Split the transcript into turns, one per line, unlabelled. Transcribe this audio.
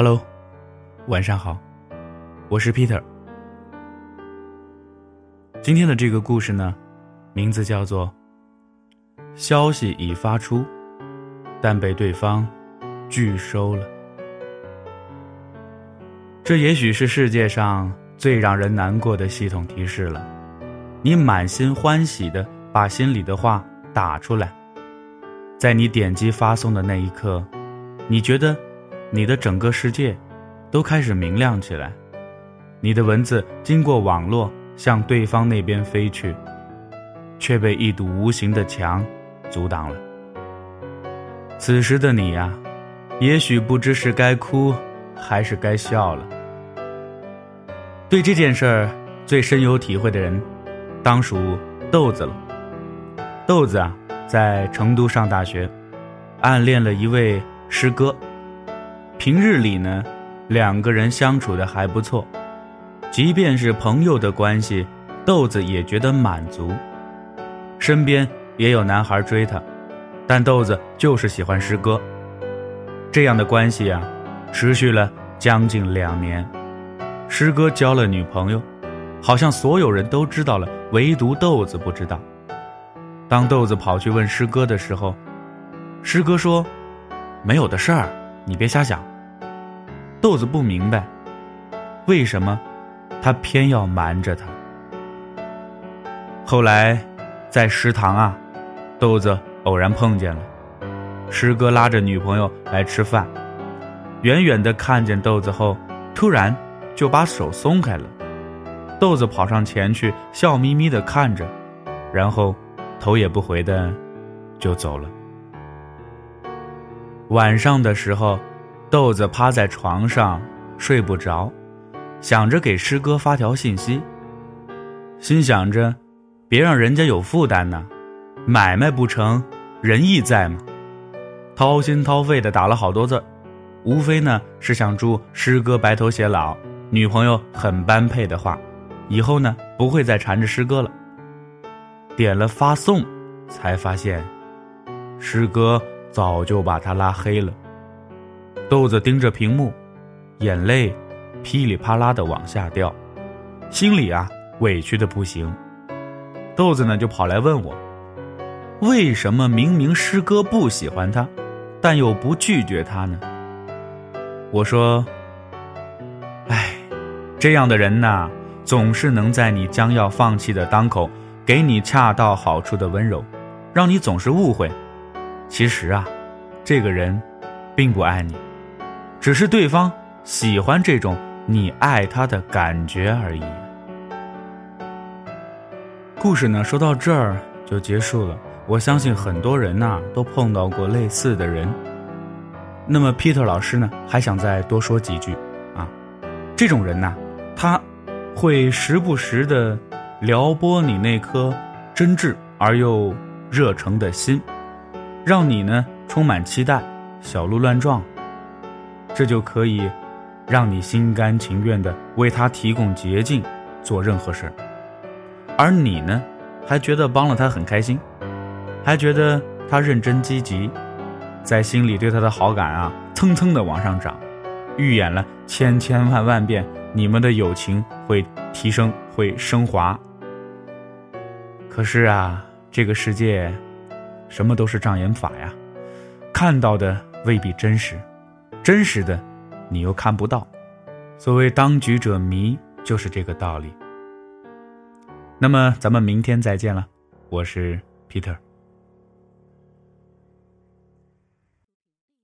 Hello，晚上好，我是 Peter。今天的这个故事呢，名字叫做《消息已发出，但被对方拒收了》。这也许是世界上最让人难过的系统提示了。你满心欢喜的把心里的话打出来，在你点击发送的那一刻，你觉得你的整个世界都开始明亮起来。你的文字经过网络向对方那边飞去，却被一堵无形的墙阻挡了。此时的你呀，也许不知是该哭还是该笑了。对这件事儿最深有体会的人，当属豆子了。豆子啊，在成都上大学，暗恋了一位师哥。平日里呢，两个人相处的还不错，即便是朋友的关系，豆子也觉得满足。身边也有男孩追她，但豆子就是喜欢师哥。这样的关系啊，持续了将近两年。师哥交了女朋友，好像所有人都知道了，唯独豆子不知道。当豆子跑去问师哥的时候，师哥说：“没有的事儿，你别瞎想。”豆子不明白，为什么他偏要瞒着他。后来，在食堂啊，豆子偶然碰见了师哥，拉着女朋友来吃饭，远远的看见豆子后，突然。就把手松开了，豆子跑上前去，笑眯眯的看着，然后头也不回的就走了。晚上的时候，豆子趴在床上睡不着，想着给师哥发条信息，心想着别让人家有负担呢，买卖不成仁义在嘛，掏心掏肺的打了好多字，无非呢是想祝师哥白头偕老。女朋友很般配的话，以后呢不会再缠着师哥了。点了发送，才发现，师哥早就把他拉黑了。豆子盯着屏幕，眼泪噼里啪啦的往下掉，心里啊委屈的不行。豆子呢就跑来问我，为什么明明师哥不喜欢他，但又不拒绝他呢？我说。哎这样的人呐，总是能在你将要放弃的当口，给你恰到好处的温柔，让你总是误会。其实啊，这个人并不爱你，只是对方喜欢这种你爱他的感觉而已。故事呢，说到这儿就结束了。我相信很多人呐，都碰到过类似的人。那么，Peter 老师呢，还想再多说几句啊，这种人呐。他，会时不时的撩拨你那颗真挚而又热诚的心，让你呢充满期待，小鹿乱撞。这就可以让你心甘情愿的为他提供捷径，做任何事儿。而你呢，还觉得帮了他很开心，还觉得他认真积极，在心里对他的好感啊蹭蹭的往上涨，预演了千千万万遍。你们的友情会提升，会升华。可是啊，这个世界，什么都是障眼法呀，看到的未必真实，真实的，你又看不到。所谓当局者迷，就是这个道理。那么，咱们明天再见了，我是 Peter。